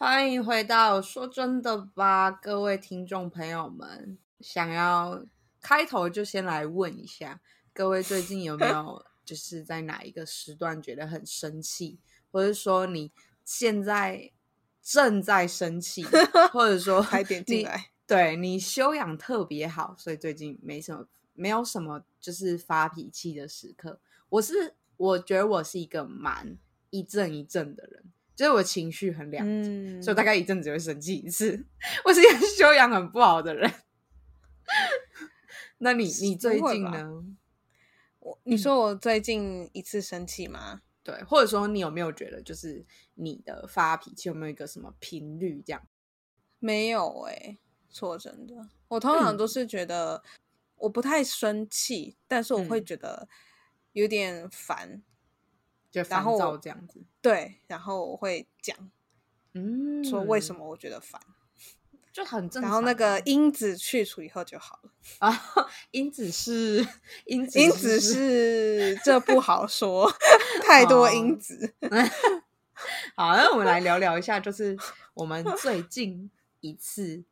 欢迎回到说真的吧，各位听众朋友们，想要开头就先来问一下，各位最近有没 有就是在哪一个时段觉得很生气，或者说你现在正在生气，或者说 快点进你来，对你修养特别好，所以最近没什么没有什么就是发脾气的时刻。我是我觉得我是一个蛮一阵一阵的人，就是我情绪很两极，嗯所以大概一阵子会生气一次。我是一个修养很不好的人。那你你最近呢？我你说我最近一次生气吗？对，或者说你有没有觉得，就是你的发脾气有没有一个什么频率这样？没有哎、说真的，我通常都是觉得我不太生气，但是我会嗯觉得有点烦，然后我这样子？对，然后我会讲嗯，说为什么我觉得烦，就很正常啊。然后那个因子去除以后就好了。啊，因子是因子因子是 这不好说，太多哦因子。好，那我们来聊聊一下，就是我们最近一次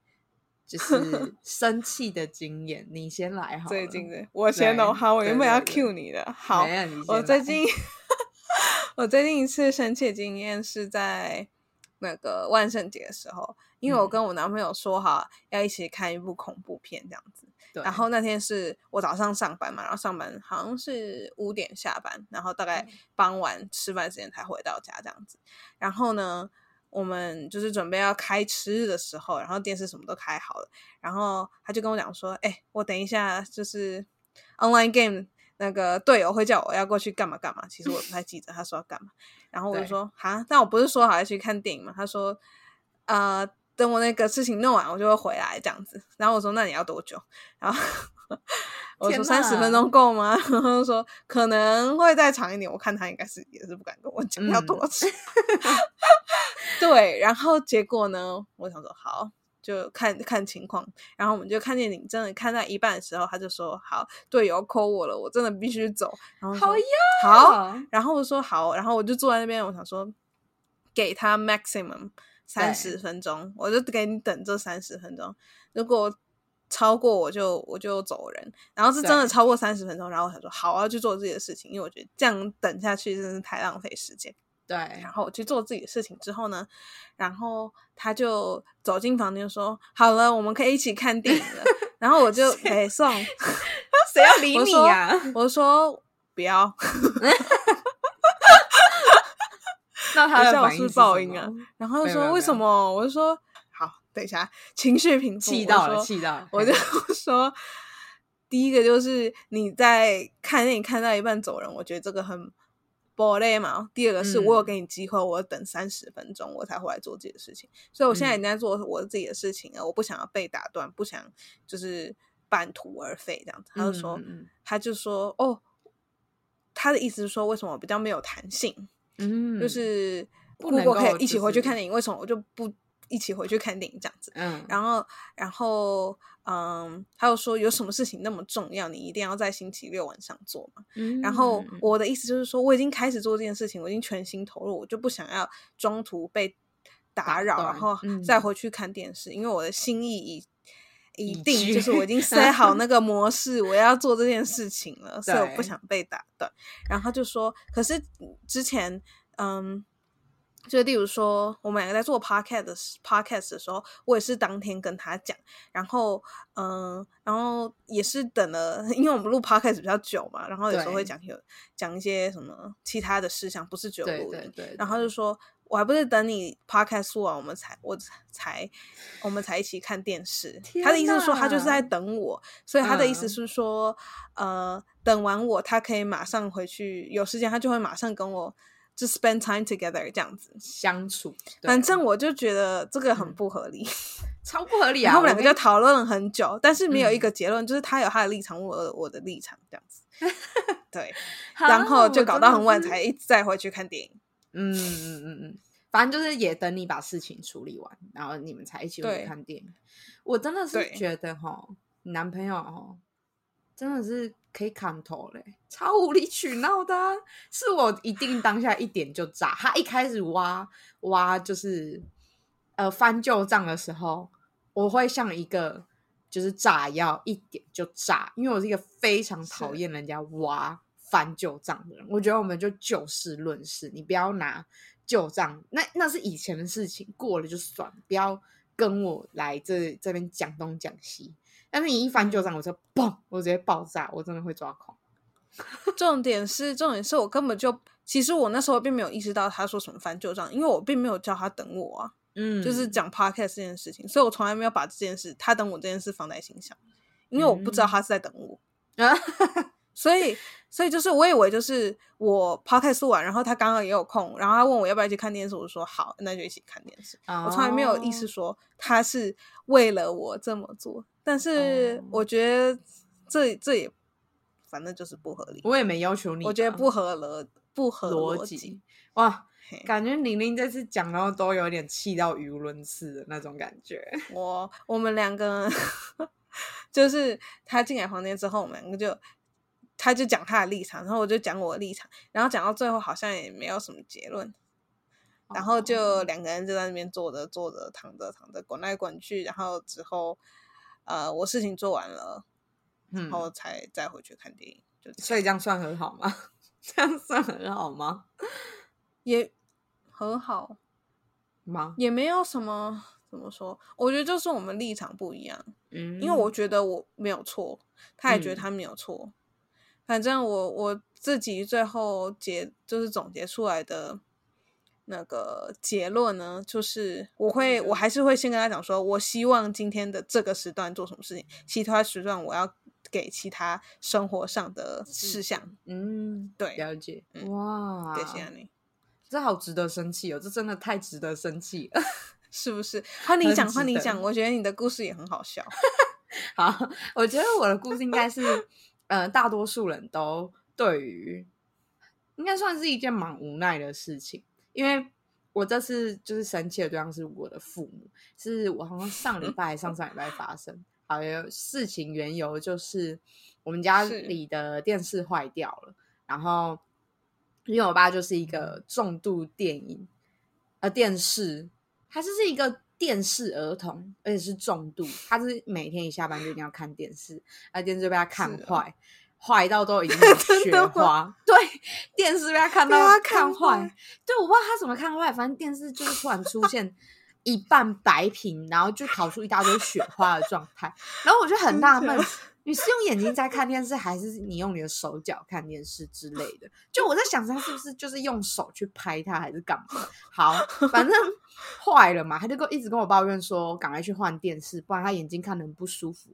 就是生气的经验。你先来哈。最近的，我先弄，好，我原本要 cue 你的，好我最近我最近一次生气的经验是在那个万圣节的时候，因为我嗯跟我男朋友说好要一起看一部恐怖片这样子。对然后那天是我早上上班嘛，然后上班好像是五点下班，然后大概傍晚吃饭时间才回到家这样子。然后呢，我们就是准备要开吃的时候，然后电视什么都开好了，然后他就跟我讲说：“哎、我等一下就是 online game 那个队友会叫我要过去干嘛干嘛。”其实我不太记得他说要干嘛，然后我就说：“哈，但我不是说好要去看电影吗？”他说：“呃。”等我那个事情弄完，我就会回来这样子。然后我说：“那你要多久？”然后 我天说：“三十分钟够吗？” 然后就说：“可能会再长一点。”我看他应该是也是不敢跟我讲要多嗯久。对，然后结果呢，我想说好，就看看情况。然后我们就看电影，真的看到一半的时候，他就说：“好，队友扣我了，我真的必须走。”然后好呀好，然后我说好，然后我就坐在那边，我想说给他 maximum 三十分钟，我就给你等这三十分钟，如果超过我就我就走人，然后是真的超过三十分钟，然后我想说好，我要去做自己的事情，因为我觉得这样等下去真是太浪费时间。对然，后我去做自己的事情之后呢，然后他就走进房间说：“好了，我们可以一起看电影了。”然后我就给送，谁要理你呀？我说不要，那他的等一下我是反应啊然后就说为什么？我就说好，等一下，情绪平复，气到了，气到了，我就说，第一个就是你在看电影看到一半走人，我觉得这个很 b 累嘛。第二个是我有嗯给你机会，我等三十分钟我才回来做自己的事情，所以我现在已嗯经在做我自己的事情了，我不想要被打断，不想就是半途而废这样子。他就说，他就说，哦，他的意思是说，为什么我比较没有弹性？嗯，就是如果可以一起回去看电影，为什么我就不一起回去看电影这样子？嗯，然后，然后，嗯，他又说有什么事情那么重要，你一定要在星期六晚上做嘛？嗯然后嗯我的意思就是说，我已经开始做这件事情，我已经全心投入，我就不想要中途被打打扰，断然后嗯再回去看电视，因为我的心意已已已定，就是我已经塞好那个模式，我要做这件事情了，所以我不想被打断。然后他就说，可是之前，嗯。就例如说，我们两个在做 podcast 的时 podcast 的时候，我也是当天跟他讲，然后嗯，然后也是等了，因为我们录 podcast 比较久嘛，然后有时候会对讲有讲一些什么其他的事项，不是只有对录音。对对，然后就说，我还不是等你 podcast 录完，我们才我才我们才一起看电视。他的意思是说，他就是在等我，所以他的意思嗯是说，呃，等完我，他可以马上回去，有时间他就会马上跟我就 spend time together 这样子。相处，反正我就觉得这个很嗯不合理。超不合理啊！然后我们两个就讨论了很久，但是没有一嗯个结论，就是他有他的立场，我有我的立场，这样子。对，然后就搞到很晚才一再回去看电影。嗯嗯嗯嗯，反正就是也等你把事情处理完，然后你们才一起回去看电影。我真的是对觉得哈，你男朋友哈，真的是可以砍头嘞，超无理取闹的啊、是我一定当下一点就炸。他一开始挖挖就是呃翻旧账的时候，我会像一个就是炸药，一点就炸，因为我是一个非常讨厌人家挖翻旧账的人。我觉得我们就就事论事，你不要拿旧账，那那是以前的事情，过了就算，不要跟我来这这边讲东讲西。但是你一翻旧账，我就嘣，我直接爆炸，我真的会抓狂。重点是，重点是我根本就，其实我那时候并没有意识到他说什么翻旧账，因为我并没有叫他等我啊，嗯就是讲 podcast 这件事情，所以我从来没有把这件事，他等我这件事放在心上，因为我不知道他是在等我啊，所以，所以就是我以为就是我 podcast 录完，然后他刚刚也有空，然后他问我要不要一起看电视，我就说好，那就一起看电视。我从来没有意识哦说他是为了我这么做，但是哦我觉得这这也反正就是不合理。我也没要求你啊，我觉得不合逻不合逻辑。哇，感觉玲玲这次讲到都有点气到语无伦次的那种感觉。我我们两个 就是他进来房间之后，我们两个就他就讲他的立场，然后我就讲我的立场，然后讲到最后好像也没有什么结论，然后就哦两个人就在那边坐着坐着躺着躺着滚来滚去，然后之后呃我事情做完了，嗯然，后才再回去看电影，就所以这样算很好吗？这样算很好吗？也很好，吗？也没有什么怎么说，我觉得就是我们立场不一样。嗯，因为我觉得我没有错，他也觉得嗯他没有错。反正我我自己最后结就是总结出来的那个结论呢，就是我会我还是会先跟他讲说，我希望今天的这个时段做什么事情，其他时段我要给其他生活上的事项。嗯，对了解。嗯哇，对，谢谢你，这好值得生气哦，这真的太值得生气了。是不是？换你讲，换你讲，我觉得你的故事也很好笑。好，我觉得我的故事应该是，呃，大多数人都对于，应该算是一件蛮无奈的事情，因为我这次就是生气的对象是我的父母，是我好像上礼 拜还上上礼拜发生。好，有事情缘由就是我们家是里的电视坏掉了，然后因为我爸就是一个重度电影呃电视，他就是一个电视儿童，而且是重度，他是每天一下班就一定要看电视，那电视就被他看坏，坏到都已经 有雪花，对，电视被他看到被他看看坏坏，对，我不知道他怎么看坏，反正电视就是突然出现一半白屏，然后就跑出一大堆雪花的状态，然后我就很纳闷，你是用眼睛在看电视，还是你用你的手脚看电视之类的？就我在想，他是不是就是用手去拍它，还是干嘛？好，反正坏了嘛，他就跟一直跟我抱怨说，赶快去换电视，不然他眼睛看得很不舒服。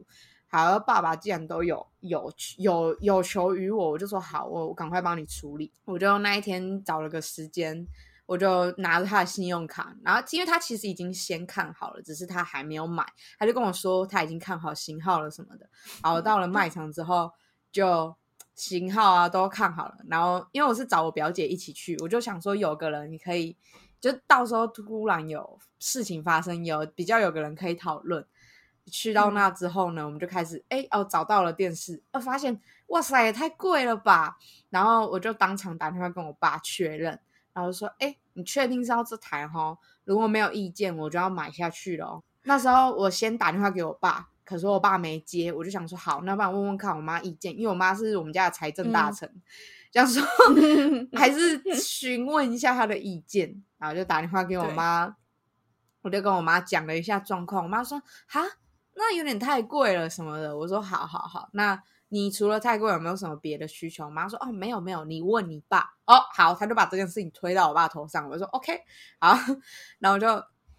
好，爸爸既然都有有有有求于我，我就说好，我我赶快帮你处理。我就那一天找了个时间，我就拿着他的信用卡，然后因为他其实已经先看好了，只是他还没有买，他就跟我说他已经看好型号了什么的。好，我到了卖场之后，就型号啊都看好了，然后因为我是找我表姐一起去，我就想说有个人你可以，就到时候突然有事情发生，有比较有个人可以讨论。去到那之后呢，我们就开始哎哦找到了电视，呃发现哇塞也太贵了吧，然后我就当场打电话跟我爸确认，然后说哎你确定是要这台哈？如果没有意见，我就要买下去了哦。那时候我先打电话给我爸，可是我爸没接，我就想说好，那不然问问看我妈意见，因为我妈是我们家的财政大臣，这样说 还是询问一下她的意见，然后就打电话给我对。妈，我就跟我妈讲了一下状况，我妈说哈，那有点太贵了什么的，我说好好好，那你除了太贵有没有什么别的需求？我妈说哦没有没有，你问你爸哦好，他就把这件事情推到我爸头上，我说 OK 好，然后就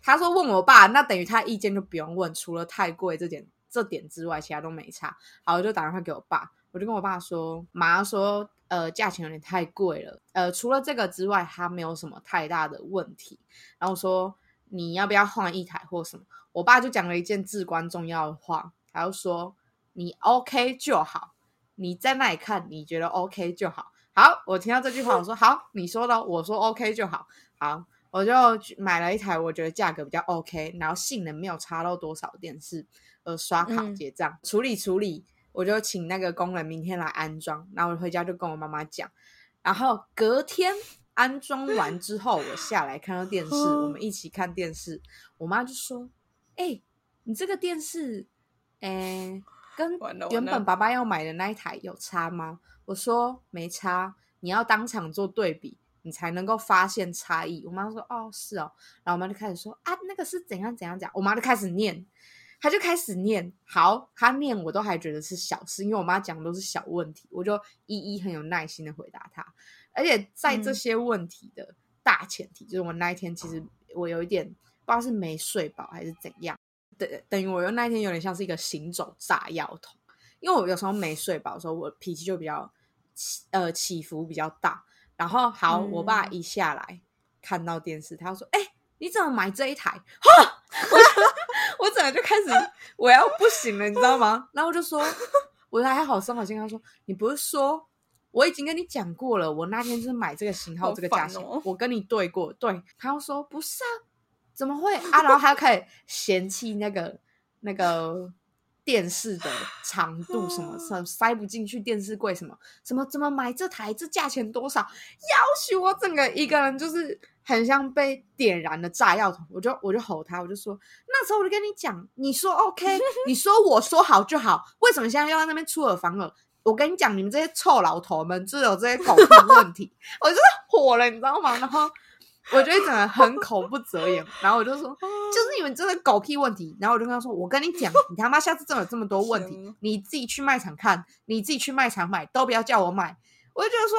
他说问我爸，那等于他意见就不用问，除了太贵这点这点之外，其他都没差。好，我就打电话给我爸，我就跟我爸说，妈说，呃，价钱有点太贵了，呃，除了这个之外，他没有什么太大的问题。然后说你要不要换一台或什么？我爸就讲了一件至关重要的话，他就说你 OK 就好，你在那里看，你觉得 OK 就好。好，我听到这句话，我说好，你说的，我说 OK 就好。好，我就去买了一台我觉得价格比较 OK，然后性能没有差到多少的电视，呃，刷卡嗯结账、处理处理，我就请那个工人明天来安装，然后我回家就跟我妈妈讲，然后隔天安装完之后，我下来看到电视，我们一起看电视，我妈就说：“哎、你这个电视，哎、跟原本爸爸要买的那一台有差吗？”我说：“没差，你要当场做对比，你才能够发现差异。”我妈说：“哦，是哦。”然后我妈就开始说：“啊，那个是怎样怎样讲。”我妈就开始念。她就开始念，好，她念我都还觉得是小事，因为我妈讲的都是小问题，我就一一很有耐心的回答她。而且在这嗯些问题的大前提，就是我那一天其实我有一点不知道是没睡饱还是怎样，等等于我又那一天有点像是一个行走炸药桶，因为我有时候没睡饱的时候，我脾气就比较起呃起伏比较大。然后好，我爸嗯一下来看到电视，他就说：“哎、你怎么买这一台？”哈，我就我整个就开始我要不行了，你知道吗？然后我就说，我还好声好气跟他说：“你不是说我已经跟你讲过了，我那天就是买这个型号好这个价钱，哦我跟你对过。”对，他又说：“不是啊，怎么会啊？”然后他又开始嫌弃那个那个电视的长度什么什么塞不进去电视柜什么什么怎么买这台这价钱多少？要求我整个一个人就是很像被点燃的炸药桶，我就我就吼他，我就说那时候我就跟你讲，你说 OK，你说我说好就好，为什么现在又在那边出尔反尔？我跟你讲，你们这些臭老头们就有这些狗屁问题，我就是火了，你知道吗？然后我就会整个很口不择言，然后我就说，就是你们这个狗屁问题。然后我就跟他说，我跟你讲，你他妈下次真的有这么多问题，你自己去卖场看，你自己去卖场买，都不要叫我买。我就觉得说，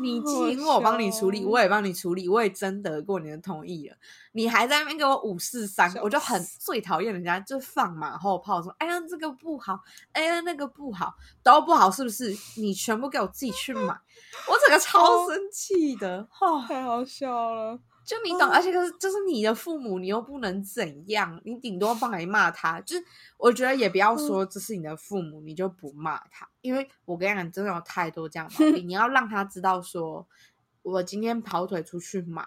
你请我帮你处理，我也也帮你处理，我也征得过你的同意了。你还在那边给我五四三，笑我就很最讨厌人家就放马后炮说，哎呀这个不好，哎呀那个不好，都不好是不是？你全部给我自己去买，我整个超生气的，哦，太好笑了。就你懂，而且可是这是你的父母，你又不能怎样，你顶多帮你骂他。就是我觉得也不要说这是你的父母，你就不骂他，因为我跟你讲，真的有太多这样的毛病。你要让他知道说，我今天跑腿出去买，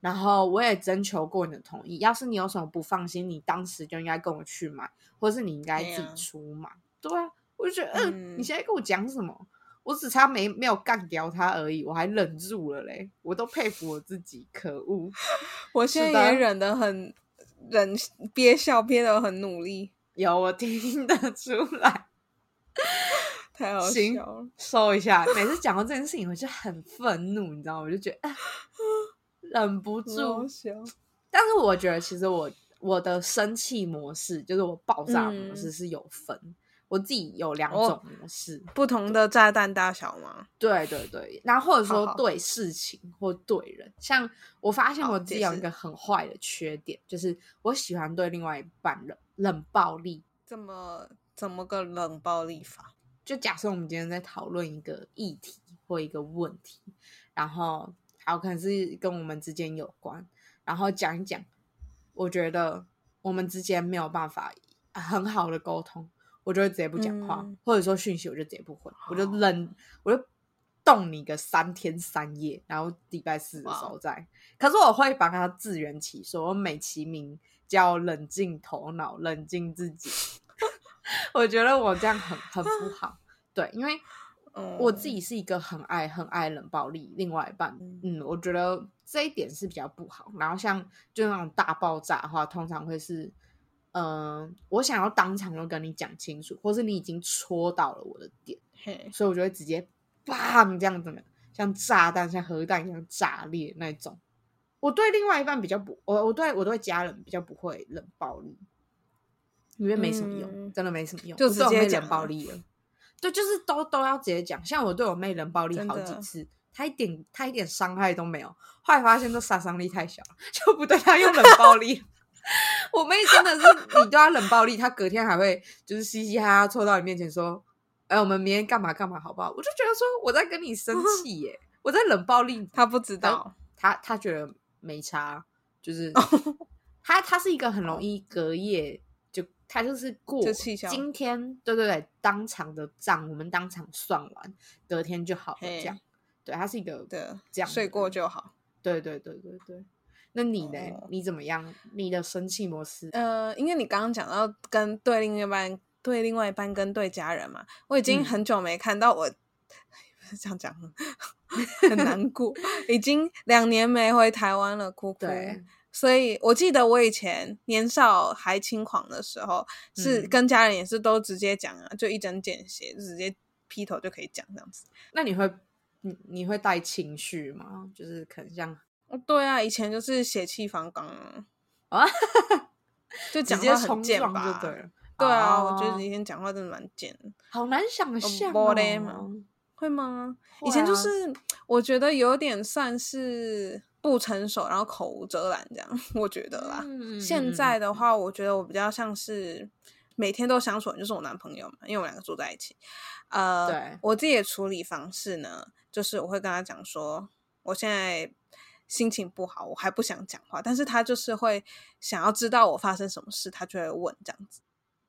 然后我也征求过你的同意。要是你有什么不放心，你当时就应该跟我去买，或是你应该自己出买。对啊，我就觉得，嗯，嗯你现在跟我讲什么？我只差没没有干掉他而已，我还忍住了嘞，我都佩服我自己，可恶！我现在也忍得很，忍憋笑憋得很努力，有我听得出来，太好行笑了。收一下。每次讲到这件事情，我就很愤怒，你知道吗？我就觉得、啊忍不住。笑，但是我觉得，其实我我的生气模式，就是我爆炸模式嗯是有分。我自己有两哦种模式，不同的炸弹大小吗？对对对，然后或者说对事情或对人，像我发现我自己有一个很坏的缺点，就是我喜欢对另外一半冷冷暴力。怎么怎么个冷暴力法？就假设我们今天在讨论一个议题或一个问题，然后好可能是跟我们之间有关，然后讲一讲，我觉得我们之间没有办法很好的沟通，我就会直接不讲话，嗯或者说讯息我就直接不回，我就哦冷，我就冻你个三天三夜，然后礼拜四的时候再。可是我会把它自圆其说，我美其名叫冷静头脑，冷静自己。我觉得我这样很很不好，对，因为我自己是一个很爱很爱冷暴力，另外一半，嗯嗯，我觉得这一点是比较不好。然后像就那种大爆炸的话，通常会是，嗯、我想要当场就跟你讲清楚，或是你已经戳到了我的点，嘿，所以我就会直接砰这样子的，像炸弹、像核弹一样炸裂那种。我对另外一半比较不，我我对我对家人比较不会冷暴力，因为没什么用，嗯真的没什么用，就直接冷暴力了。对，就是都都要直接讲。像我对我妹冷暴力好几次，她一点她一点伤害都没有，后来发现这杀伤力太小了，就不对她用冷暴力。我妹真的是，你对她冷暴力，她隔天还会就是嘻嘻哈哈凑到你面前说：“哎、我们明天干嘛干嘛，好不好？”我就觉得说我在跟你生气耶，我在冷暴力她不知道，她她觉得没差，就是哦他他是一个很容易隔夜就她就是过就今天对对对当场的账我们当场算完，隔天就好了这样。对，她是一个对，这样睡过就好。对对对对对。那你呢？哦你怎么样？你的生气模式？呃，因为你刚刚讲到跟对另一半、对另外一半跟对家人嘛，我已经嗯很久没看到我。这样讲，很难过，已经两年没回台湾了，哭哭。对，所以我记得我以前年少还轻狂的时候，是嗯跟家人也是都直接讲啊，就一针见血，就直接劈头就可以讲这样子。那你会你你会带情绪吗？就是可能像哦，对啊，以前就是血气方刚啊，啊，就讲话很贱吧？就对了。对啊，我觉得哦以前讲话真的蛮贱，好难想象哦。会吗？以前就是我觉得有点算是不成熟，然后口无遮拦这样，我觉得啦。嗯现在的话，我觉得我比较像是每天都相处就是我男朋友嘛，因为我们两个住在一起。呃，对我自己的处理方式呢，就是我会跟他讲说，我现在心情不好，我还不想讲话，但是他就是会想要知道我发生什么事，他就会问这样子。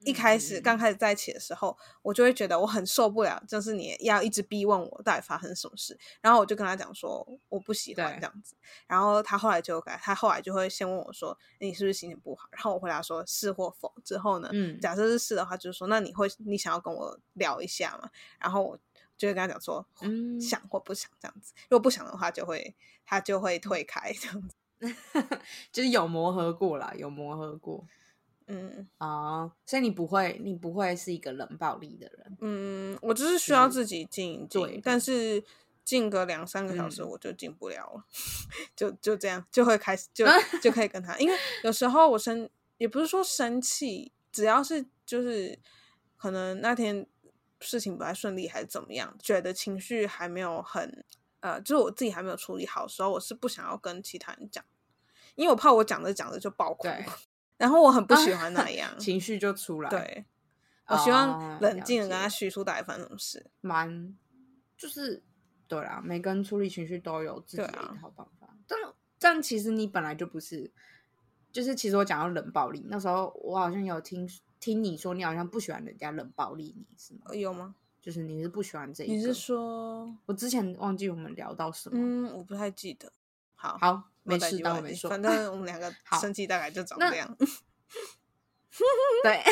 一开始嗯。刚开始在一起的时候，我就会觉得我很受不了，就是你要一直逼问我到底发生什么事，然后我就跟他讲说我不喜欢这样子，然后他后来就改，他后来就会先问我说你是不是心情不好，然后我回答说是或否，之后呢，嗯。假设是是的话，就是说那你会你想要跟我聊一下嘛？然后我就会跟他讲说嗯。想或不想这样子，如果不想的话，就会他就会退开这样子，就是有磨合过啦，有磨合过嗯。啊、所以你不会，你不会是一个冷暴力的人。嗯，我就是需要自己静一对静，但是静个两三个小时嗯。我就静不了了，就就这样就会开始就 就可以跟他，因为有时候我生也不是说生气，只要是就是可能那天事情不太顺利还是怎么样，觉得情绪还没有很呃，就是我自己还没有处理好的时候，我是不想要跟其他人讲，因为我怕我讲着讲着就爆哭，然后我很不喜欢那样，情绪就出来，，对。我希望哦冷静的跟他叙述到底发生什么事。蛮就是对啦，每个人处理情绪都有自己一套办法。但但其实你本来就不是，就是其实我讲到冷暴力，那时候我好像有听听你说，你好像不喜欢人家冷暴力你，是吗？呃有吗？就是你是不喜欢这一个？你是说，我之前忘记我们聊到什么？嗯，我不太记得。好，好，我没事，当我没说。反 正我们两个 好生气大概就长那这样。对，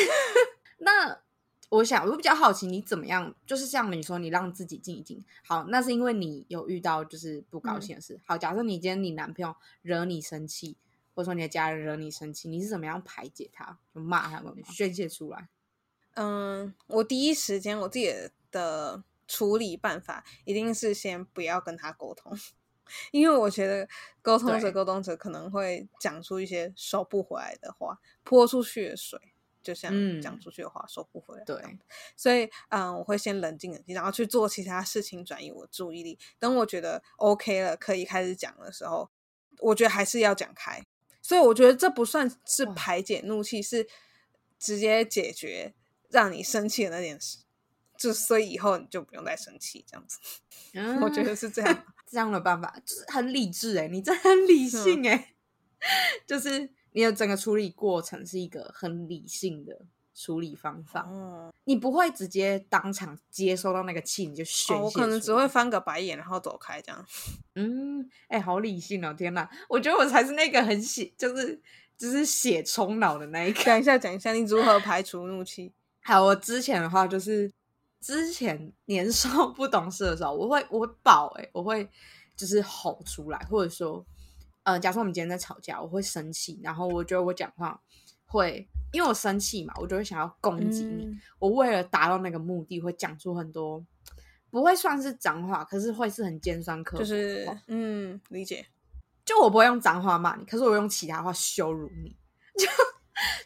那我想，我比较好奇，你怎么样？就是像你说，你让自己静一静。好，那是因为你有遇到就是不高兴的事。好，假设你今天你男朋友惹你生气，或者说你的家人惹你生气，你是怎么样排解他？就骂他们，宣泄出来。嗯，我第一时间我自己的处理办法一定是先不要跟他沟通，因为我觉得沟通对者沟通者可能会讲出一些收不回来的话，泼出去的水。就像嗯讲出去的话收不回来，对，所以嗯，我会先冷静冷静，然后去做其他事情转移我注意力。等我觉得 OK 了，可以开始讲的时候，我觉得还是要讲开。所以我觉得这不算是排解怒气，是直接解决让你生气的那件事。就所以以后你就不用再生气，这样子，嗯我觉得是这样。这样的办法就是很理智哎、你这很理性哎、就是你的整个处理过程是一个很理性的处理方法，哦，你不会直接当场接收到那个气你就宣泄、哦我可能只会，翻个白眼，然后走开这样。嗯，哎、好理性哦，天哪，我觉得我才是那个很血，就是就是血冲脑的那一个。讲一下，讲一下你如何排除怒气。好，我之前的话就是之前年少不懂事的时候，我会我会爆哎、我会就是吼出来，或者说呃，假设我们今天在吵架，我会生气，然后我觉得我讲话会因为我生气嘛，我就会想要攻击你。嗯我为了达到那个目的，会讲出很多不会算是脏话，可是会是很尖酸刻薄的就是话嗯，理解。就我不会用脏话骂你，可是我会用其他话羞辱你，就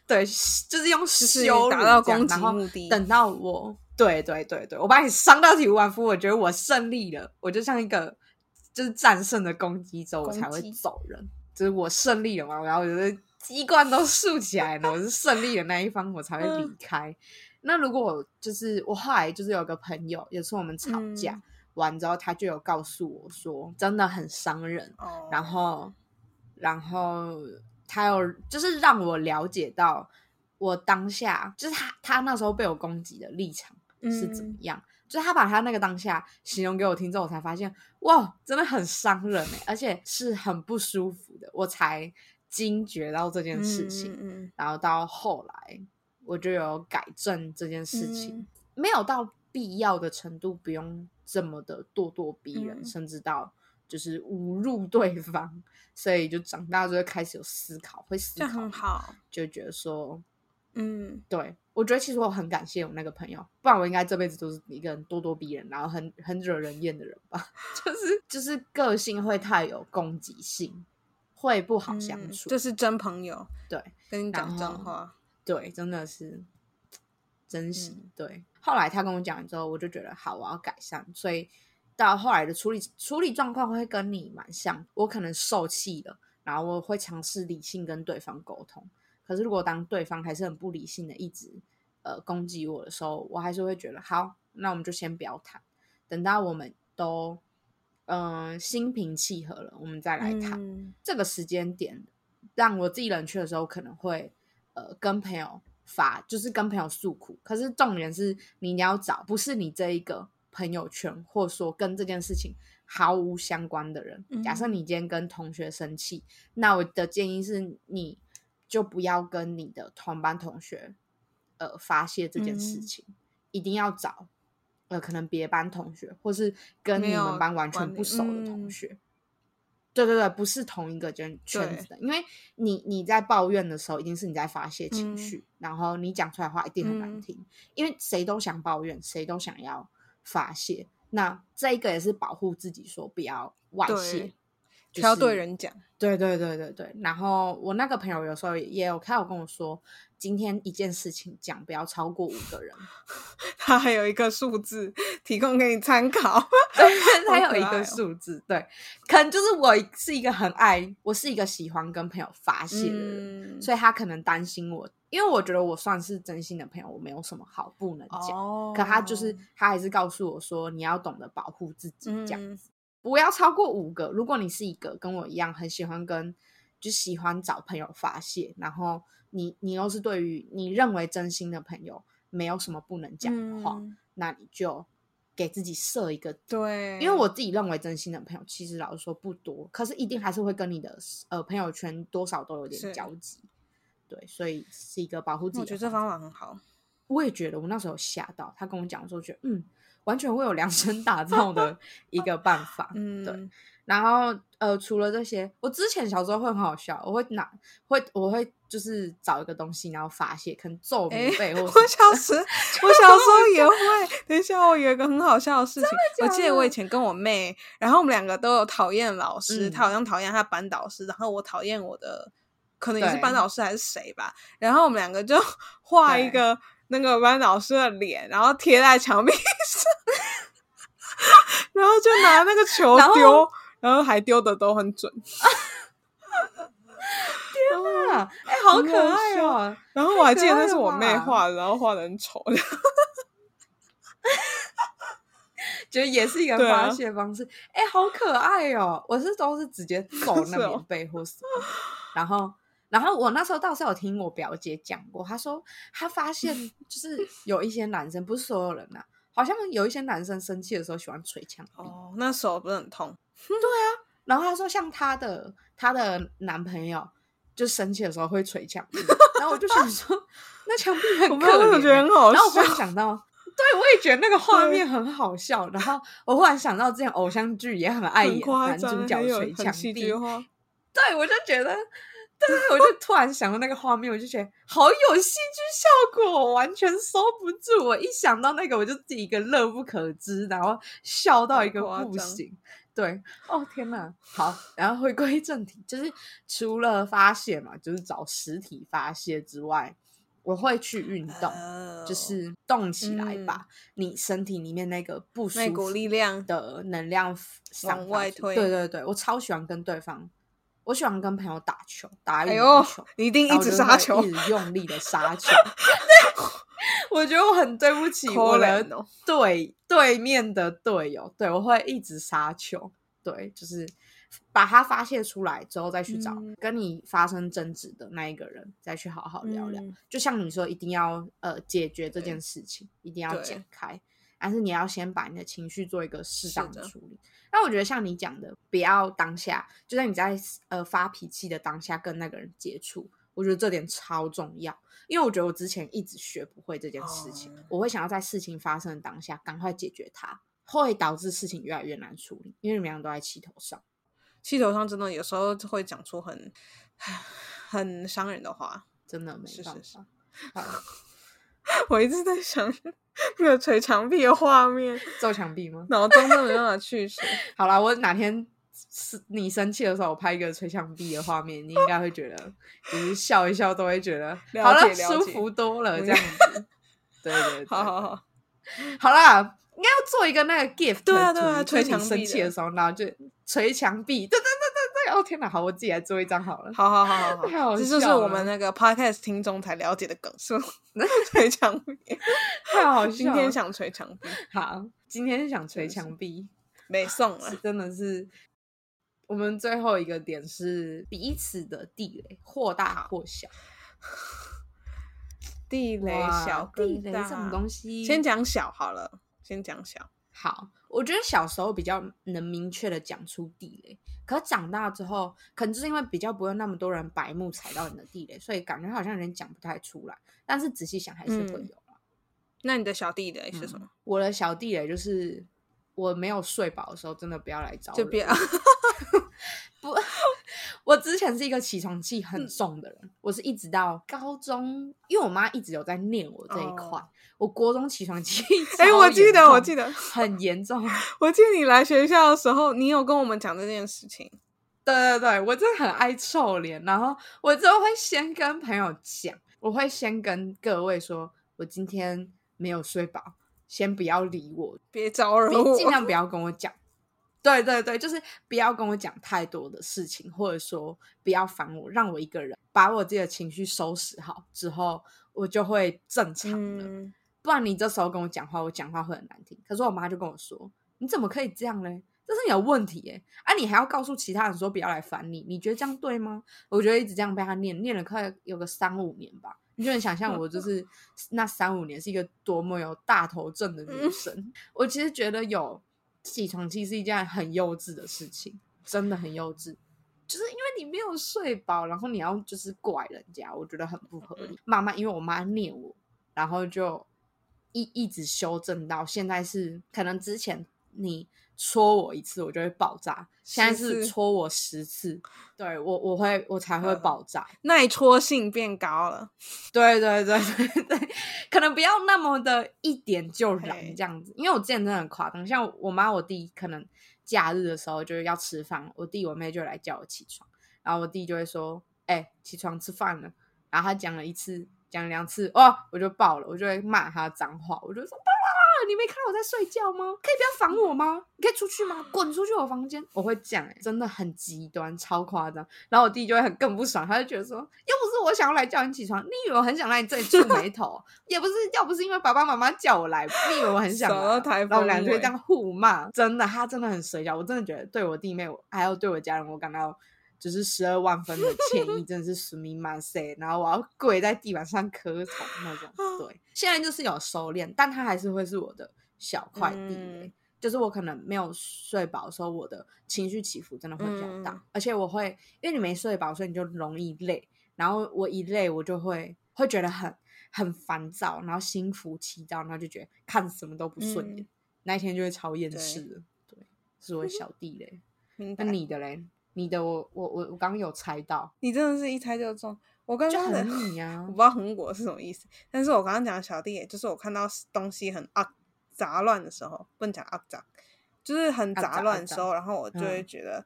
对，就是用就是羞辱达到攻击目的等到我，对对对对，我把你伤到体无完肤，我觉得我胜利了，我就像一个就是战胜的攻击之后，我才会走人，就是我胜利了嘛，然后我的机关都竖起来了，我是胜利的那一方，我才会离嗯开。那如果我就是我后来就是有个朋友，有次我们吵架、嗯。完之后，他就有告诉我说，真的很伤人，哦，然后，然后他有就是让我了解到我当下就是他他那时候被我攻击的立场是怎么嗯样，就是他把他那个当下形容给我听之后，我才发现哇，真的很伤人哎，而且是很不舒服的，我才惊觉到这件事情，嗯嗯然后到后来我就有改正这件事情，嗯。没有到必要的程度，不用这么的咄咄逼人，嗯。甚至到就是侮辱对方，所以就长大就会开始有思考，会思考很，好。就觉得说，嗯，对我觉得其实我很感谢我那个朋友，不然我应该这辈子都是一个人咄咄逼人，然后很很惹人厌的人吧，就是就是个性会太有攻击性，会不好相嗯处，这是真朋友，对。跟你讲真话。对，真的是珍惜。嗯对，后来他跟我讲之后，我就觉得好，我要改善。所以到后来的处理处理状况会跟你蛮像，我可能受气了，然后我会尝试理性跟对方沟通。可是如果当对方还是很不理性的，一直呃攻击我的时候，我还是会觉得好，那我们就先不要谈，等到我们都嗯、呃心平气和了，我们再来谈。嗯这个时间点，让我自己冷却的时候，可能会呃跟朋友发，就是跟朋友诉苦。可是重点是你要找不是你这一个朋友圈，或者说跟这件事情毫无相关的人。假设嗯你今天跟同学生气，那我的建议是，你就不要跟你的同班同学呃发泄这件事嗯情，一定要找。呃，可能别班同学，或是跟你们班完全不熟的同嗯。学，对对对，不是同一个圈圈子的，因为你你在抱怨的时候，一定是你在发泄情嗯。绪，然后你讲出来的话一定很难嗯。听，因为谁都想抱怨，谁都想要发泄。那这一个也是保护自己，说不要外泄对，就挑对人讲。对对对对对，然后我那个朋友有时候也有他有跟我说，今天一件事情讲不要超过五个人，它还有一个数字提供给你参考。他有一个数字，对，可能就是我是一个很爱，我是一个喜欢跟朋友发泄的人，嗯所以他可能担心我，因为我觉得我算是真心的朋友，我没有什么好不能讲。哦可他就是他还是告诉我说，你要懂得保护自己，这样嗯子、不要超过五个。如果你是一个跟我一样很喜欢跟就喜欢找朋友发泄，然后你你又是对于你认为真心的朋友没有什么不能讲的话，嗯那你就给自己设一个对，因为我自己认为真心的朋友，其实老实说不多，可是一定还是会跟你的呃朋友圈多少都有点交集。对，所以是一个保护自己我觉得这方法。很好。我也觉得，我那时候吓到他跟我讲的时候，觉得嗯，完全会有量身打造的一个办法。嗯，对，然后呃，除了这些，我之前小时候会很好笑，我会拿会我会就是找一个东西，然后发泄，可能皱哎棉被或我小时，我小时候也会。等一下，我有一个很好笑的事情。我记得我以前跟我妹，然后我们两个都有讨厌老师，嗯她好像讨厌她班导师，然后我讨厌我的，可能也是班导师还是谁吧。然后我们两个就 画一个那个班导师的脸，然后贴在墙壁上，然后就拿那个球丢，然后还丢的都很准。啊，哎、好可爱笑哦！然后我还记得那是我妹画的，然后画的很丑。觉得也是一个发泄方式。哎、好可爱哦！我是都是直接 揍那是哦棉被或什么，然后。然后我那时候倒是有听我表姐讲过，她说她发现 就是有一些男生，不是所有人呐、好像有一些男生生气的时候喜欢捶墙壁。哦，那手不是很痛？对啊然后她说，像她的她的男朋友就生气的时候会捶墙壁，然后我就想说，那墙壁很可怜欸、没有觉得很好然后我忽然想到，对我也觉得那个画面很好笑。然后我忽然想到，之前偶像剧也很爱演，男主角捶墙壁。对我就觉得，对对，我就突然想到那个画面，我就觉得好有戏剧效果，我完全收不住。我一想到那个，我就自己一个乐不可支，然后笑到一个不行。对，哦天哪，好，然后回归正题，就是除了发泄嘛，就是找实体发泄之外，我会去运动，哦就是动起来，嗯把。你身体里面那个不舒那股服力量的能量散往外推对。对对，我超喜欢跟对方，我喜欢跟朋友打球，打羽毛球，，你一定一直杀球，一直用力的杀 球。我觉得我很对不起可我的对对面的队友，对我会一直杀球，对，就是把它发泄出来之后，再去找、嗯跟你发生争执的那一个人，再去好好聊聊。嗯就像你说，一定要呃解决这件事情，一定要对解开，但是你要先把你的情绪做一个适当的的处理。那我觉得像你讲的，不要当下，就在你在呃发脾气的当下跟那个人接触，我觉得这点超重要。因为我觉得我之前一直学不会这件事情，哦我会想要在事情发生的当下赶快解决它。会导致事情越来越难处理，因为你们俩都在气头上。气头上真的有时候会讲出很很伤人的话，真的没办是是是法。好 我一直在想那个捶墙壁的画面，揍墙壁吗？脑中都没办法去除。好啦，我哪天是你生气的时候，我拍一个捶墙壁的画面，你应该会觉得，就是笑一笑都会觉得了好了，舒服多了嗯这样子。对对对，好好好，好啦，应该要做一个那个 gift，对啊对啊捶墙壁你生气的的时候，然后就捶墙壁，对对，哦天哪，好，我自己来做一张好了。好好好好好，太好这就是我们那个 podcast 听众才了解的梗，是吗 捶墙壁。太好笑了。今天想捶墙壁，好，今天想捶墙壁，没送了。真的是。我们最后一个点是彼此的地雷，或大或小。地雷小地雷这种东西，先讲小好了，先讲小。好，我觉得小时候比较能明确的讲出地雷，可长大之后，可能就是因为比较不会那么多人白目踩到你的地雷，所以感觉好像有点讲不太出来。但是仔细想还是会嗯有嗯。那你的小地雷是什么？我的小地雷就是我没有睡饱的时候，真的不要来找我。就别 不，我之前是一个起床气嗯很重的人，我是一直到高中，因为我妈一直有在念我这一块，哦我国中起床气 哎、我记得，我记得得，很严重。我记得你来学校的时候，你有跟我们讲这件事情。对对对，我真的很爱臭脸，然后我就会先跟朋友讲，我会先跟各位说，我今天没有睡饱，先不要理我，别招惹别我，尽量不要跟我讲。对对对，就是不要跟我讲太多的事情，或者说不要烦我，让我一个人把我自己的情绪收拾好之后，我就会正常了。嗯，不然你这时候跟我讲话，我讲话会很难听。可是我妈就跟我说：“你怎么可以这样嘞？这是你的问题耶！啊，你还要告诉其他人说不要来烦你，你觉得这样对吗？”我觉得一直这样被他念，念了快有个三五年吧。你就能想象我就 是那三五年是一个多么有大头症的女生。我其实觉得有起床气是一件很幼稚的事情，真的很幼稚。就是因为你没有睡饱，然后你要就是怪人家，我觉得很不合理。妈妈因为我妈念我，然后就一一直修正到现在是可能之前你戳我一次我就会爆炸，现在是戳我十次，对我我会我才会嗯爆炸。耐戳性变高了。对对对对对，可能不要那么的一点就燃这样子，因为我之前真的很夸张，像我妈我弟可能假日的时候就是要吃饭，我弟我妹就来叫我起床，然后我弟就会说：“哎、起床吃饭了。”然后他讲了一次，讲两次，哦，我就爆了，我就会骂他脏话，我就说：“爸爸，你没看到我在睡觉吗？可以不要烦我吗？你可以出去吗？滚出去我房间！”我会讲、欸，真的很极端，超夸张。然后我弟就会很更不爽，他就觉得说，又不是我想要来叫你起床，你以为我很想来你这里皱眉头？也不是，要不是因为爸爸妈妈叫我来，你以为我很想然后我们俩风尾就会这样互骂，真的，他真的很水饺，我真的觉得对我弟妹，我还有对我家人，我感到就是十二万分的歉意，真的是死命满塞，然后我要跪在地板上磕头那种。对，现在就是有收敛，但他还是会是我的小块地雷。嗯就是我可能没有睡饱的时候，我的情绪起伏真的会比较大，嗯而且我会因为你没睡饱，所以你就容易累，然后我一累，我就会会觉得很很烦躁，然后心浮气躁，然后就觉得看什么都不顺眼，嗯那一天就会超厌世的。对，是我小地雷。明白那你的嘞？你的我我我我刚刚有猜到，你真的是一猜就中。我刚就刚的很你啊 我不知道很我是什么意思，但是我刚刚讲的小弟，也就是我看到东西很啊杂乱的时候，不能讲啊杂，就是很啊杂杂乱的时候，然后我就会嗯觉得、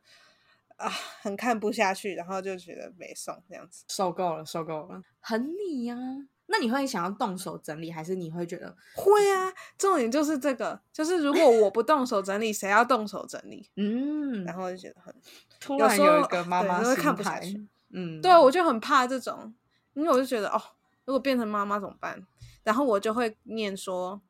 啊很看不下去，然后就觉得没送这样子。受够了，受够了，很你呀、那你会想要动手整理，还是你会觉得会啊，重点就是这个，就是如果我不动手整理，谁要动手整理？嗯，然后就觉得很，突然有一个妈妈会看不下态去，嗯，对啊，我就很怕这种，因为我就觉得哦，如果变成妈妈怎么办？然后我就会念说，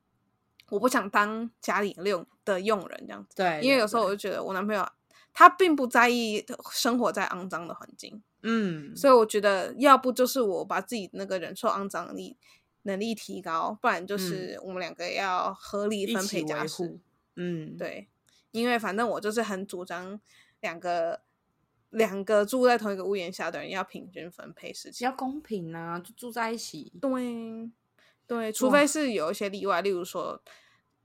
我不想当家里用的佣人这样子，对，因为有时候我就觉得我男朋友他并不在意生活在肮脏的环境，嗯，所以我觉得要不就是我把自己那个忍受肮脏能力能力提高，不然就是我们两个要合理分配家事。嗯，，对，因为反正我就是很主张两个两个住在同一个屋檐下的人要平均分配事情。要公平啊，就住在一起，对对，除非是有一些例外，例如说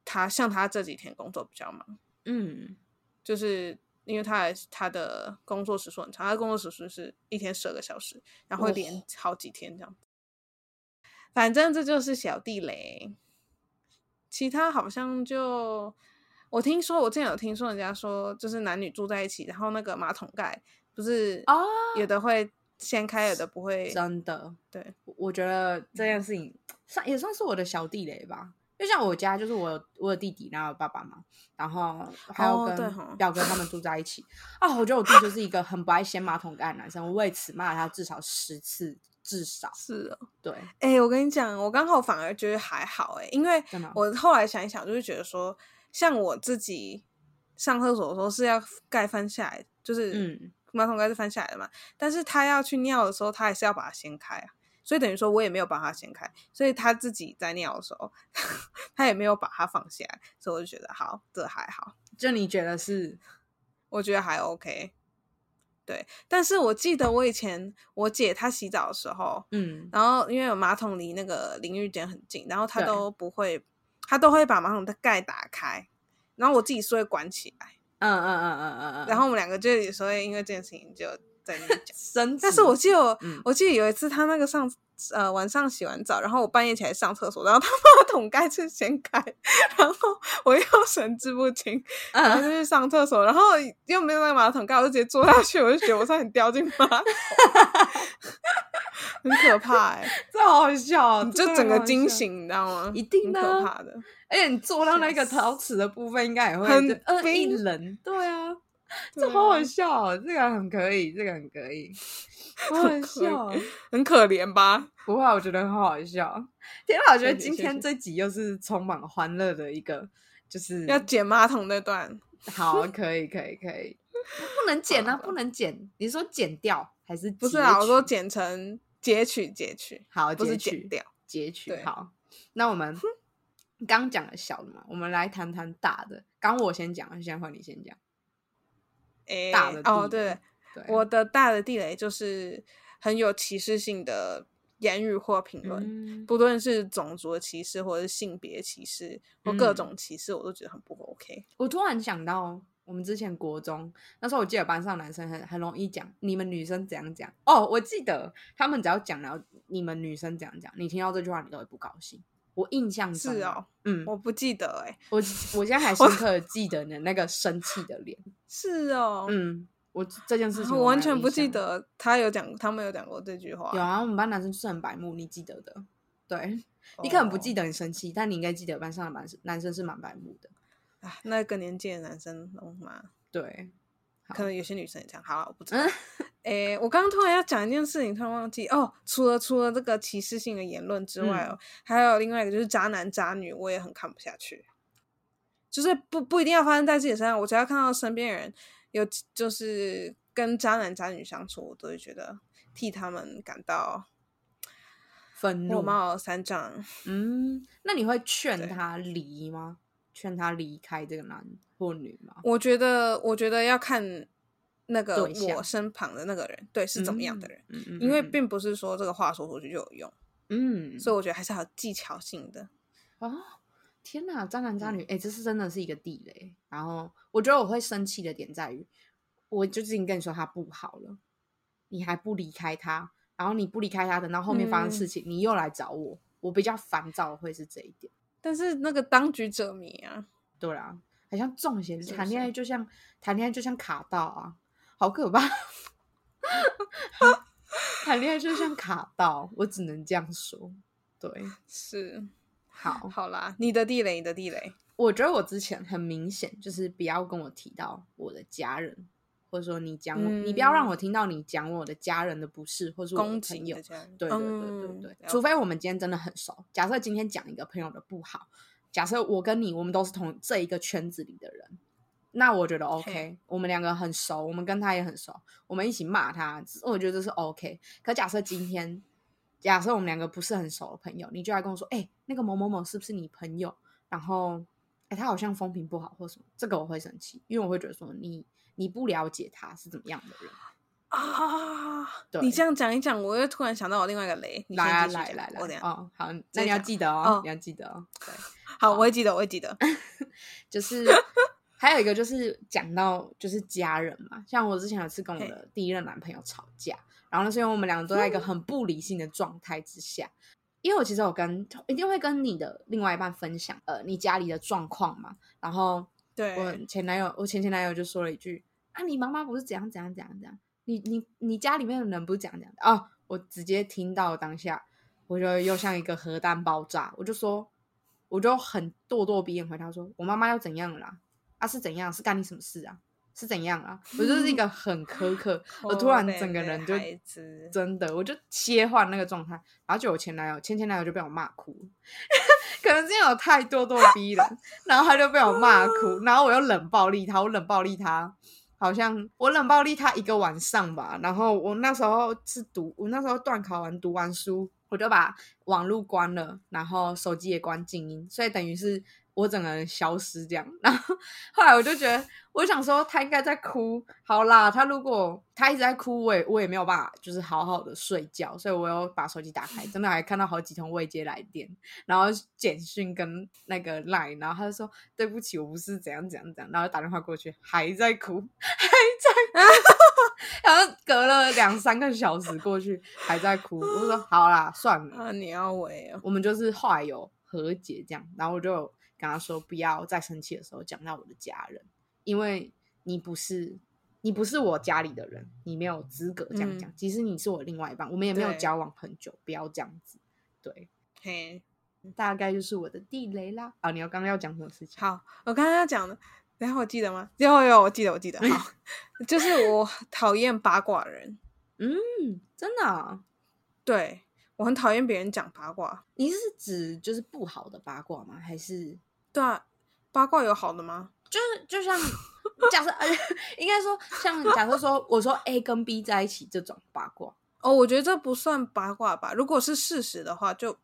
他像他这几天工作比较忙，嗯，就是因为他的他的工作时数很长，他的工作时数是一天十二个小时，然后连好几天这样子。反正这就是小地雷，其他好像就我听说，我之前有听说人家说，就是男女住在一起，然后那个马桶盖不是哦有的会掀开，有的不会。真的，对，我觉得这件事情算也算是我的小地雷吧。就像我家，就是我有我有弟弟，然后有爸爸嘛，然后还有跟表哥他们住在一起。啊，我觉得我弟就是一个很不爱掀马桶盖的男生，我为此骂了他至少十次，至少是哦。对，哎、我跟你讲，我刚好反而觉得还好哎、因为我后来想一想，就是觉得说，像我自己上厕所的时候是要盖翻下来，就是嗯。马桶盖是翻下来的嘛，但是他要去尿的时候，他还是要把它掀开啊，所以等于说我也没有把它掀开，所以他自己在尿的时候，他也没有把它放下来，所以我就觉得好，这还好，就你觉得是我觉得还 OK。对，但是我记得我以前我姐她洗澡的时候，嗯。然后因为有马桶离那个淋浴间很近，然后她都不会，她都会把马桶的盖打开，然后我自己是会关起来，嗯嗯嗯嗯嗯嗯，然后我们两个就有时候因为这件事情就在那边讲。生，但是我记得我，嗯我记得有一次他那个上呃晚上洗完澡，然后我半夜起来上厕所，然后他马桶盖是掀开，然后我又神志不清，然后就嗯去上厕所，然后又没有那个马桶盖，我就直接坐下去，我就觉得我差点掉进马桶，很可怕哎、这好好笑哦，你就整个。惊醒，你知道吗？一定很的啊可怕的。而且你坐到那个陶瓷的部分，应该也会很就呃一冰冷，对啊，这好好啊笑哦，这个很可以，这个很可以，好好笑哦。很可怜吧？不会，我觉得很好笑。天哪，我觉得今天这集又是充满欢乐的一个，就是要剪马桶那段，好，可以，可以，可以，不能剪啊，不能剪。你说剪掉还是不是啊，我说剪成截取截取，好，不是剪掉。截取对好。那我们刚讲了小的嘛，我们来谈谈大的。刚我先讲，现在换你先讲。诶大的哦，对，对，我的大的地雷就是很有歧视性的言语或评论，嗯不论是种族的歧视，或者是性别歧视，或各嗯种歧视，我都觉得很不 OK。我突然想到，我们之前国中那时候，我记得班上男生很很容易讲你们女生怎样讲。哦，我记得他们只要讲了你们女生怎样讲，你听到这句话你都会不高兴。我印象是哦，嗯，我不记得哎、我我现在还 深刻的记得你的那个生气的脸。是哦，嗯，我这件事情我完全不记。得他有讲，他们有讲过这句话。有啊，我们班男生就是很白目，你记得的。对 你可能不记得得你生气，但你应该记得班上的男生男生是蛮白目的。啊，那个年纪的男生懂吗？对，可能有些女生也这样。好了，我不知道。嗯 诶、我刚刚突然要讲一件事情，突然忘记哦。除了除了这个歧视性的言论之外嗯哦，还有另外一个就是渣男渣女，我也很看不下去。就是不不一定要发生在自己身上，我只要看到身边人有就是跟渣男渣女相处，我都会觉得替他们感到愤怒。火冒三丈。嗯，那你会劝他离吗？劝他离开这个男或女吗？我觉得，我觉得要看那个我身旁的那个人，对是怎么样的人，嗯？嗯因为嗯并不是说这个话说出去就有用，嗯，所以我觉得还是要有技巧性的。哦，天哪，渣男渣嗯女，哎、这是真的是一个地雷。然后我觉得我会生气的点在于，我就已经跟你说他不好了，你还不离开他，然后你不离开他，等到后面发生事嗯情，你又来找我，我比较烦躁会是这一点。但是那个当局者迷啊，对啦，好像中邪，是不谈恋爱就像谈恋爱就像卡到啊，好可怕。谈恋爱就像卡到，我只能这样说。对，是好，好啦，你的地雷，你的地雷，我觉得我之前很明显就是不要跟我提到我的家人，或者说你讲我，你不要让我听到你讲我的家人的不是，或是我的朋友对对对对嗯对，除非我们今天真的很熟。假设今天讲一个朋友的不好，假设我跟你我们都是同这一个圈子里的人，那我觉得 OK，我们两个很熟，我们跟他也很熟，我们一起骂他，我觉得这是 OK。可假设今天，假设我们两个不是很熟的朋友，你就来跟我说，哎、那个某某某是不是你朋友？然后，哎、他好像风评不好或什么，这个我会生气，因为我会觉得说你你不了解他是怎么样的人。啊！对你这样讲一讲，我又突然想到我另外一个雷。来啊来来来我等一，下。哦，好，那你要讲记得哦哦，你要记得哦，对。好，我会记得，我会记得。就是 还有一个就是讲到就是家人嘛，像我之前有次跟我的第一任男朋友吵架，然后那是因为我们两个都在一个很不理性的状态之下。因为我其实有跟一定会跟你的另外一半分享，呃，你家里的状况嘛。然后我，前男友，我前前男友就说了一句：“啊，你妈妈不是怎样怎样怎样怎样，你你你家里面的人不是怎样怎样的哦。”我直接听到当下，我就又像一个核弹爆炸，我就说，我就很咄咄逼人回答说：“我妈妈又怎样了啦？啊，是怎样？是干你什么事啊？是怎样啊？”我就是一个很苛刻，我突然整个人就真的，我就切换那个状态，然后就我前男友前前男友就被我骂哭，可能是因为我太咄咄逼人，然后他就被我骂哭，然后我又冷暴力他，我冷暴力他，好像我冷暴力他一个晚上吧，然后我那时候是读，我那时候断考完读完书，我就把网络关了，然后手机也关静音，所以等于是我整个人消失这样。然后后来我就觉得，我想说他应该在哭，好啦，他如果他一直在哭，我也我也没有办法就是好好的睡觉，所以我又把手机打开，真的还看到好几通未接来电，然后简讯跟那个 line，然后他就说对不起，我不是怎样怎样怎样，然后打电话过去还在哭，还在哭，然后隔了两三个小时过去还在哭，我就说好啦，算了，啊，你要为哦，我们就是后来有和解这样，然后我就有跟他说不要在生气的时候讲到我的家人，因为你不是你不是我家里的人，你没有资格这样讲。即使你是我另外一半，我们也没有交往很久，不要这样子。对，嘿，大概就是我的地雷啦。啊，你要刚刚要讲什么事情？好，我刚刚要讲的，等一下我记得吗？有有，我记得，我记得。好，就是我讨厌八卦人，嗯，真的啊、对我很讨厌别人讲八卦。你是指就是不好的八卦吗？还是对啊，八卦有好的吗？就是就像假设，呃，应该说像假设说，我说 A 跟 B 在一起这种八卦，哦，我觉得这不算八卦吧。如果是事实的话，就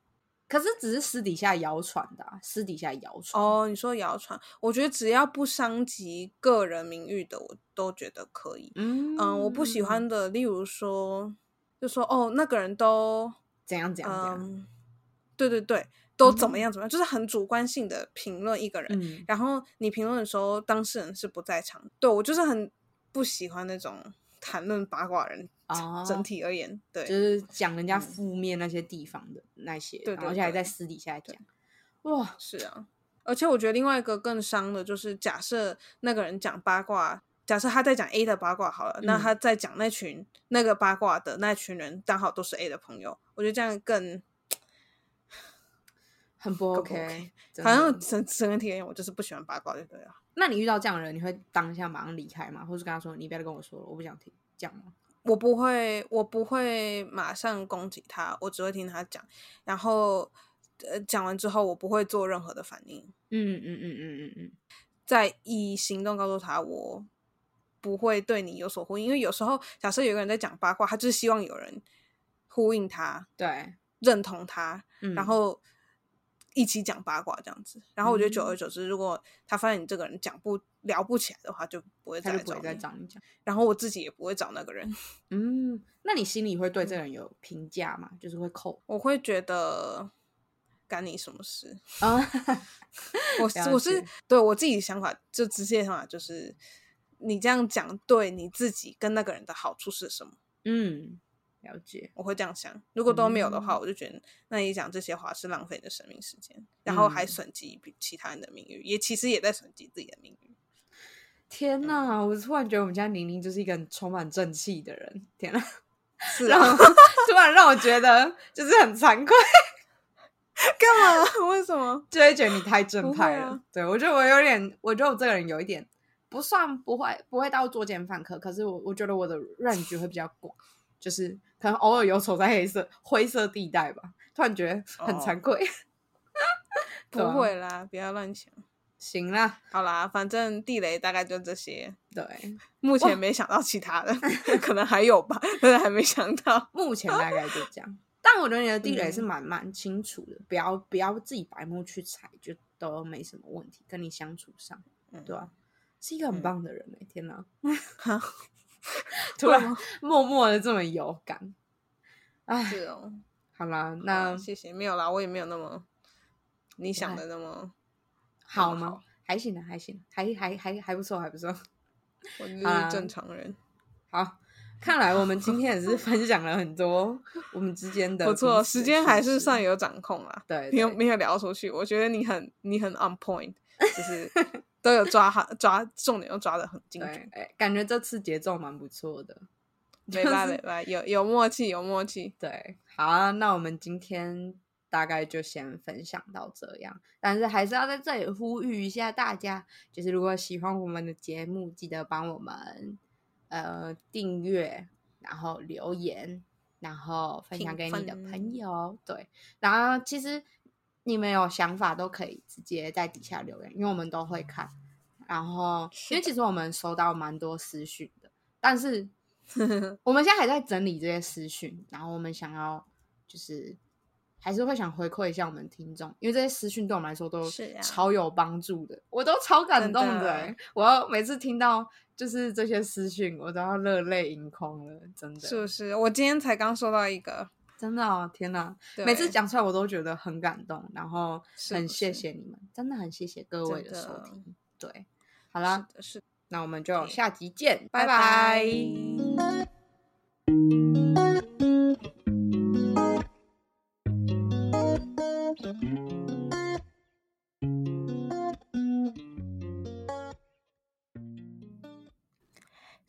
可是只是私底下谣传的、啊，私底下谣传。哦，你说谣传，我觉得只要不伤及个人名誉的，我都觉得可以。嗯嗯，我不喜欢的，例如说，就说哦，那个人都怎样怎样怎样。嗯，对对对，都怎么样怎么样，就是很主观性的评论一个人。嗯，然后你评论的时候，当事人是不在场。对我就是很不喜欢那种谈论八卦人。哦整体而言，对，就是讲人家嗯负面那些地方的那些，对对而且还在私底下讲。哇，是啊。而且我觉得另外一个更伤的就是，假设那个人讲八卦，假设他在讲 A 的八卦好了，那嗯他在讲那群那个八卦的那群人刚好都是 A 的朋友，我觉得这样更很不 OK，真好像的整整个体验，我就是不喜欢八卦，就对了。那你遇到这样的人，你会当下马上离开吗？或是跟他说你不要再跟我说了，我不想听，这样吗？我不会，我不会马上攻击他，我只会听他讲，然后呃讲完之后，我不会做任何的反应，嗯嗯嗯嗯嗯嗯，再以行动告诉他我不会对你有所呼应，因为有时候假设有个人在讲八卦，他就是希望有人呼应他、对，认同他，嗯然后一起讲八卦这样子。然后我觉得久而嗯久之，如果他发现你这个人讲不聊不起来的话，就不会再来找他就不会再你。找你讲。然后我自己也不会找那个人，嗯，那你心里会对这个人有评价吗？就是会扣我会觉得干你什么事？啊？我我是解对我自己的想法，就直接想法就是，你这样讲对你自己跟那个人的好处是什么？嗯，了解。我会这样想。如果都没有的话，嗯我就觉得那你讲这些话是浪费你的生命时间，然后还嗯损及其他人的名誉，也其实也在损及自己的名誉。天呐，我突然觉得我们家宁宁就是一个很充满正气的人。天呐，是然后啊，突然让我觉得就是很惭愧，干嘛？为什么？就会觉得你太正派了。啊对我觉得我有点，我觉得我这个人有一点不算不会不会到作奸犯科，可是我我觉得我的 range 会比较广，就是可能偶尔游走在黑色灰色地带吧。突然觉得很哦惭愧。对不啊会啦，不要乱想。行啦，好啦，反正地雷大概就这些，对，目前没想到其他的，可能还有吧，但是还没想到。目前大概就这样。但我觉得你的地雷是嗯蛮蛮清楚的，不要不要自己白目去踩，就都没什么问题。跟你相处上，嗯对吧、是一个很嗯棒的人哎、天哪！突然默默的这么有感。哎，是哦，好啦，那谢谢。没有啦，我也没有那么你想的那么好吗？还行的，还行，还还还还不错，还不错。我就啊是正常人。好，看来我们今天也是分享了很多 我们之间的不错，时间还是算有掌控啦。对，对没有没有聊出去，我觉得你很你很 on point，就是 都有抓好抓重点，又抓的很精对准。，哎感觉这次节奏蛮不错的。没办 没拜，有有默契有默契。对，好啊，那我们今天大概就先分享到这样，但是还是要在这里呼吁一下大家，就是如果喜欢我们的节目，记得帮我们呃订阅，然后留言，然后分享给你的朋友。对，然后其实你们有想法都可以直接在底下留言，因为我们都会看。然后，因为其实我们收到蛮多私讯的，但是 我们现在还在整理这些私讯，然后我们想要就是还是会想回馈一下我们听众，因为这些私讯对我们来说都是啊超有帮助的，我都超感动的欸我要每次听到就是这些私讯，我都要热泪盈眶了，真的，是不是？我今天才刚收到一个，真的哦，天哪！每次讲出来我都觉得很感动，然后很谢谢你们，真的很谢谢各位的收的听。对，好啦，是，是，那我们就下集见，拜拜拜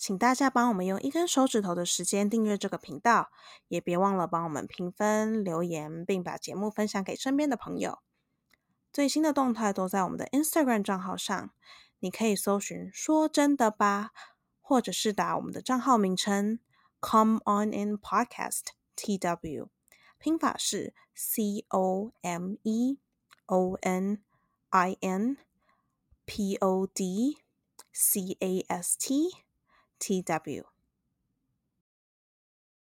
请大家帮我们用一根手指头的时间订阅这个频道，也别忘了帮我们评分、留言，并把节目分享给身边的朋友。最新的动态都在我们的 Instagram 账号上，你可以搜寻“说真的吧”，或者是打我们的账号名称 “Come On In Podcast TW”，拼法是 C O M E O N I N P O D C A S T。TW.